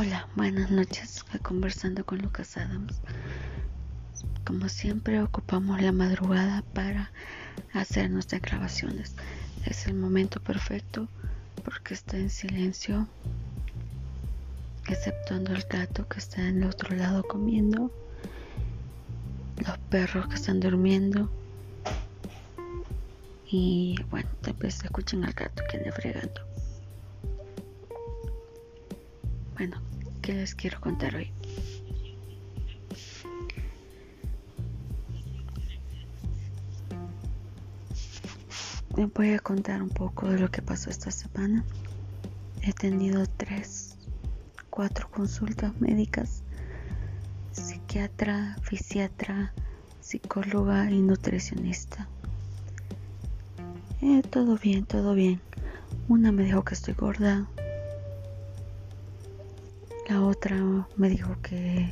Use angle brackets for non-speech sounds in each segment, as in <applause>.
Hola, buenas noches. Conversando con Lucas Adams. Como siempre, ocupamos la madrugada para hacer nuestras grabaciones. Es el momento perfecto porque está en silencio, exceptuando el gato que está en el otro lado comiendo, los perros que están durmiendo y bueno, tal vez escuchen al gato que anda fregando. Bueno, ¿qué les quiero contar hoy? Les voy a contar un poco de lo que pasó esta semana. He tenido tres, cuatro consultas médicas, psiquiatra, fisiatra, psicóloga y nutricionista. Eh, todo bien, todo bien. Una me dijo que estoy gorda, la otra me dijo que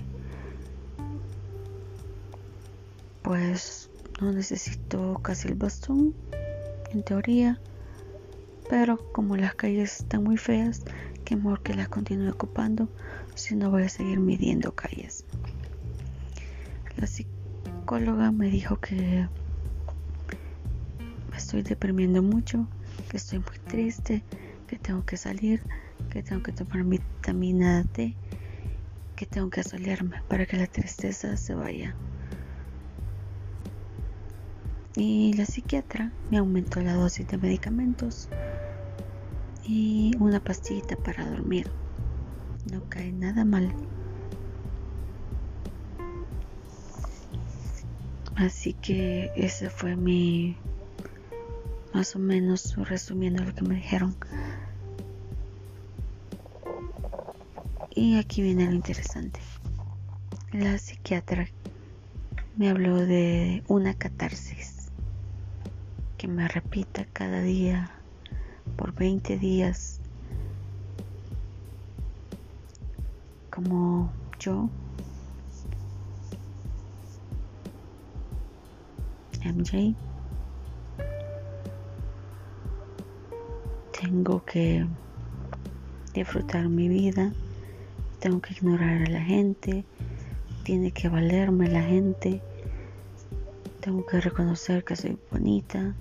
pues no necesito casi el bastón, en teoría, pero como las calles están muy feas, que mejor que las continúe ocupando, si no voy a seguir midiendo calles. La psicóloga me dijo que me estoy deprimiendo mucho, que estoy muy triste, que tengo que salir que tengo que tomar vitamina D, que tengo que asolearme para que la tristeza se vaya. Y la psiquiatra me aumentó la dosis de medicamentos y una pastillita para dormir. No cae nada mal. Así que ese fue mi, más o menos resumiendo lo que me dijeron. Y aquí viene lo interesante. La psiquiatra me habló de una catarsis que me repita cada día por 20 días como yo MJ tengo que disfrutar mi vida tengo que ignorar a la gente, tiene que valerme la gente, tengo que reconocer que soy bonita,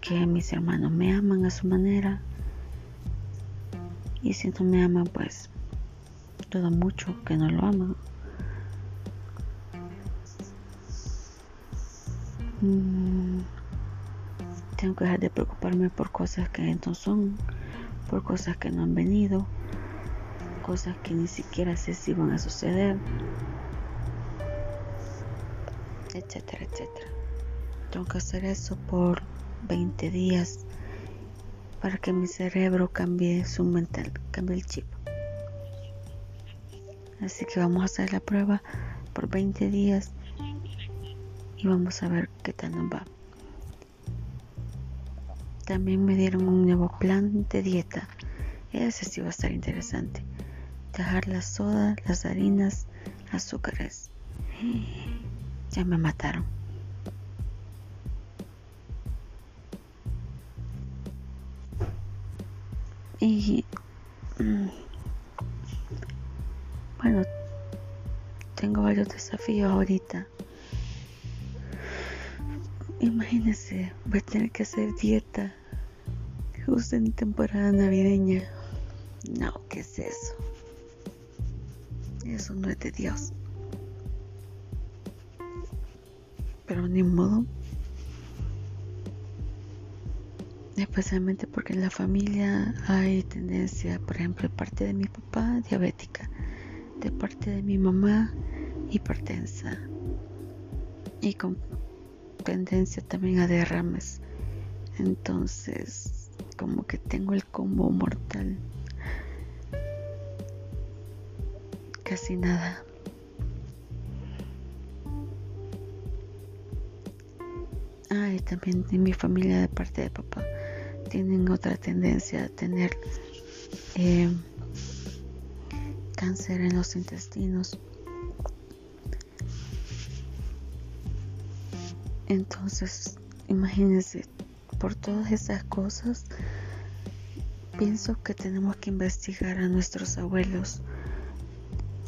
que mis hermanos me aman a su manera y si no me aman pues dudo mucho que no lo aman. Mm, tengo que dejar de preocuparme por cosas que no son por cosas que no han venido, cosas que ni siquiera sé si van a suceder, etcétera, etcétera. Tengo que hacer eso por 20 días para que mi cerebro cambie su mental, cambie el chip. Así que vamos a hacer la prueba por 20 días y vamos a ver qué tal nos va. También me dieron un nuevo plan de dieta. Ese sí va a estar interesante. Dejar la soda, las harinas, azúcares. <gasps> Ya me mataron. Y mm, bueno, tengo varios desafíos ahorita. Imagínense, voy a tener que hacer dieta en temporada navideña. No, ¿qué es eso? Eso no es de Dios. Pero ni modo. Especialmente porque en la familia hay tendencia, por ejemplo, de parte de mi papá, diabética, de parte de mi mamá, hipertensa. Y con tendencia también a derrames. Entonces, como que tengo el combo mortal. Casi nada. Ah, y también en mi familia de parte de papá tienen otra tendencia a tener eh, cáncer en los intestinos. Entonces, imagínense, por todas esas cosas, pienso que tenemos que investigar a nuestros abuelos.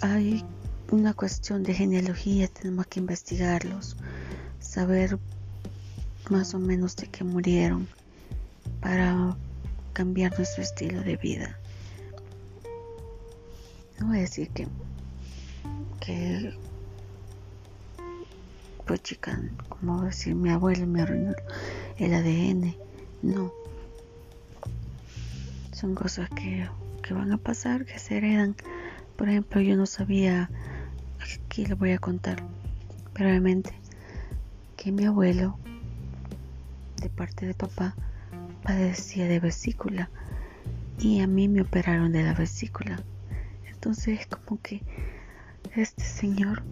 Hay una cuestión de genealogía, tenemos que investigarlos, saber más o menos de qué murieron para cambiar nuestro estilo de vida. No voy a decir que, que chica, como decir mi abuelo me arruinó el ADN. No. Son cosas que, que van a pasar, que se heredan. Por ejemplo, yo no sabía, aquí le voy a contar brevemente, que mi abuelo, de parte de papá, padecía de vesícula y a mí me operaron de la vesícula. Entonces como que este señor,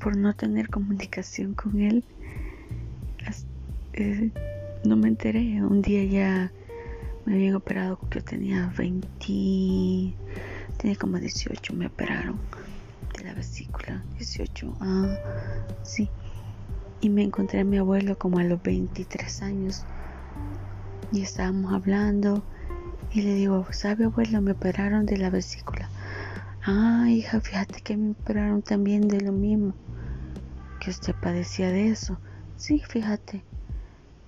por no tener comunicación con él, eh, no me enteré. Un día ya me habían operado, yo tenía 20, tenía como 18, me operaron de la vesícula, 18, ah, sí. Y me encontré a mi abuelo como a los 23 años y estábamos hablando y le digo, ¿sabe abuelo? Me operaron de la vesícula. Ah, hija, fíjate que me operaron también de lo mismo. Que usted padecía de eso. Sí, fíjate.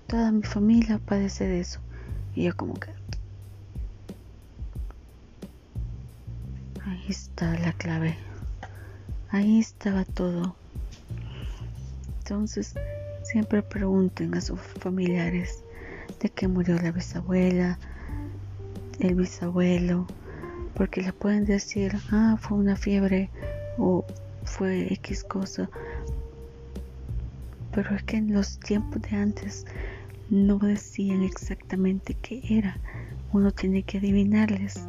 Toda mi familia padece de eso. Y yo como que... Ahí está la clave. Ahí estaba todo. Entonces, siempre pregunten a sus familiares de que murió la bisabuela, el bisabuelo, porque le pueden decir, ah, fue una fiebre o fue X cosa. Pero es que en los tiempos de antes no decían exactamente qué era. Uno tiene que adivinarles.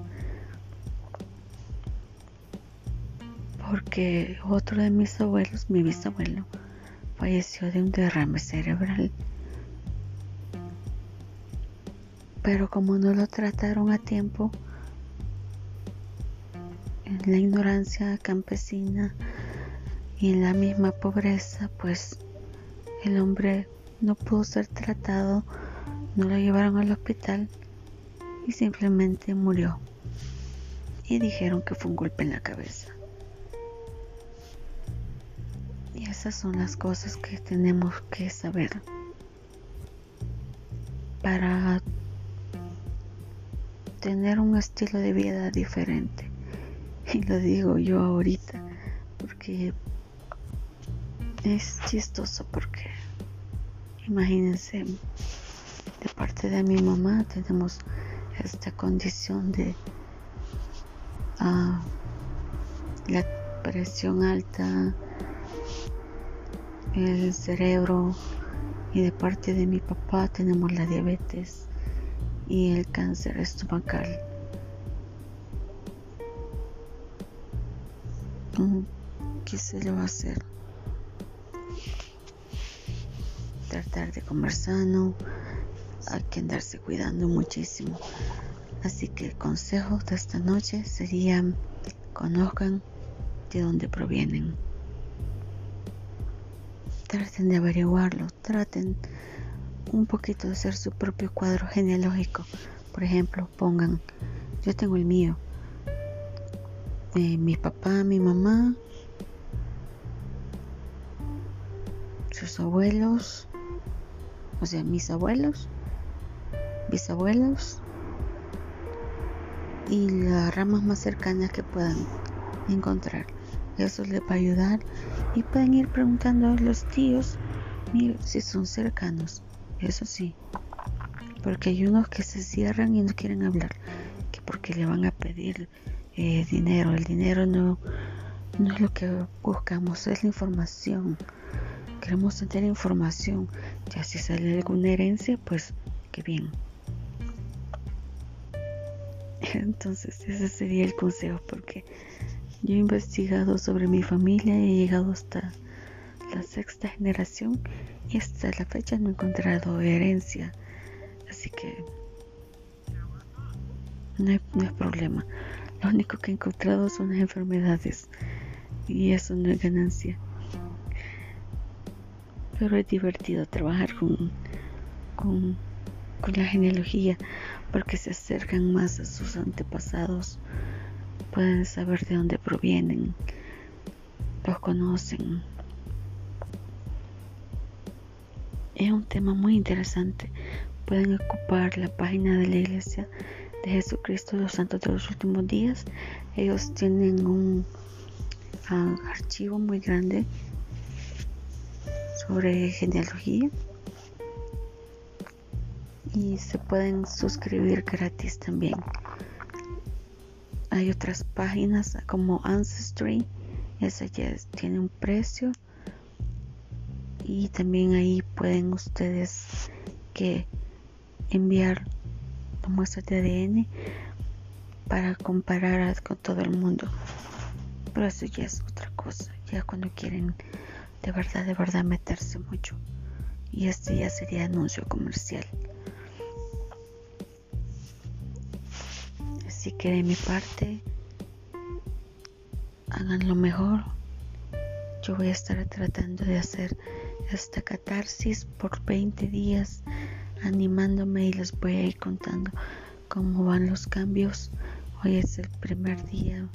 Porque otro de mis abuelos, mi bisabuelo, falleció de un derrame cerebral. Pero como no lo trataron a tiempo, en la ignorancia campesina y en la misma pobreza, pues el hombre no pudo ser tratado, no lo llevaron al hospital y simplemente murió. Y dijeron que fue un golpe en la cabeza. Y esas son las cosas que tenemos que saber para tener un estilo de vida diferente. Y lo digo yo ahorita porque es chistoso porque imagínense de parte de mi mamá tenemos esta condición de uh, la presión alta el cerebro y de parte de mi papá tenemos la diabetes y el cáncer estomacal. Mm, ¿Qué se le va a hacer? Tratar de comer sano, hay que andarse cuidando muchísimo. Así que el consejo de esta noche sería conozcan de dónde provienen. Traten de averiguarlo, traten un poquito de hacer su propio cuadro genealógico. Por ejemplo, pongan, yo tengo el mío, de mi papá, mi mamá, sus abuelos, o sea, mis abuelos, bisabuelos y las ramas más cercanas que puedan encontrar. Eso les va a ayudar y pueden ir preguntando a los tíos si son cercanos. Eso sí, porque hay unos que se cierran y no quieren hablar, que porque le van a pedir eh, dinero. El dinero no, no es lo que buscamos, es la información. Queremos tener información. Ya si sale alguna herencia, pues qué bien. <laughs> Entonces ese sería el consejo porque yo he investigado sobre mi familia y he llegado hasta la sexta generación y hasta la fecha no he encontrado herencia. Así que no hay, problema. Lo único que he encontrado son las enfermedades y eso no es ganancia. Pero es divertido trabajar con, con, la genealogía porque se acercan más a sus antepasados, pueden saber de dónde provienen, los conocen. Es un tema muy interesante. Pueden ocupar la página de la iglesia de Jesucristo los Santos de los Últimos Días. Ellos tienen un uh, archivo muy grande sobre genealogía y se pueden suscribir gratis también. Hay otras páginas como Ancestry, esa ya tiene un precio y también ahí pueden ustedes que enviar muestras de ADN para comparar con todo el mundo. Pero eso ya es otra cosa, ya cuando quieren de verdad, de verdad meterse mucho. Y este ya sería anuncio comercial. Así que de mi parte, hagan lo mejor. Yo voy a estar tratando de hacer esta catarsis por 20 días, animándome y les voy a ir contando cómo van los cambios. Hoy es el primer día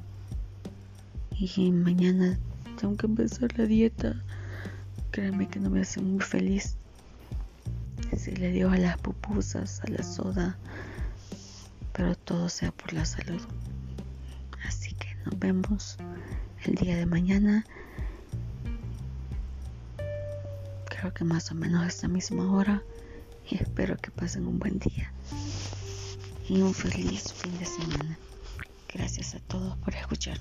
y mañana tengo que empezar la dieta. Créanme que no me hace muy feliz. Si le dio a las pupusas, a la soda, pero todo sea por la salud. Así que nos vemos el día de mañana. Creo que más o menos a esta misma hora. Y espero que pasen un buen día y un feliz fin de semana. Gracias a todos por escuchar.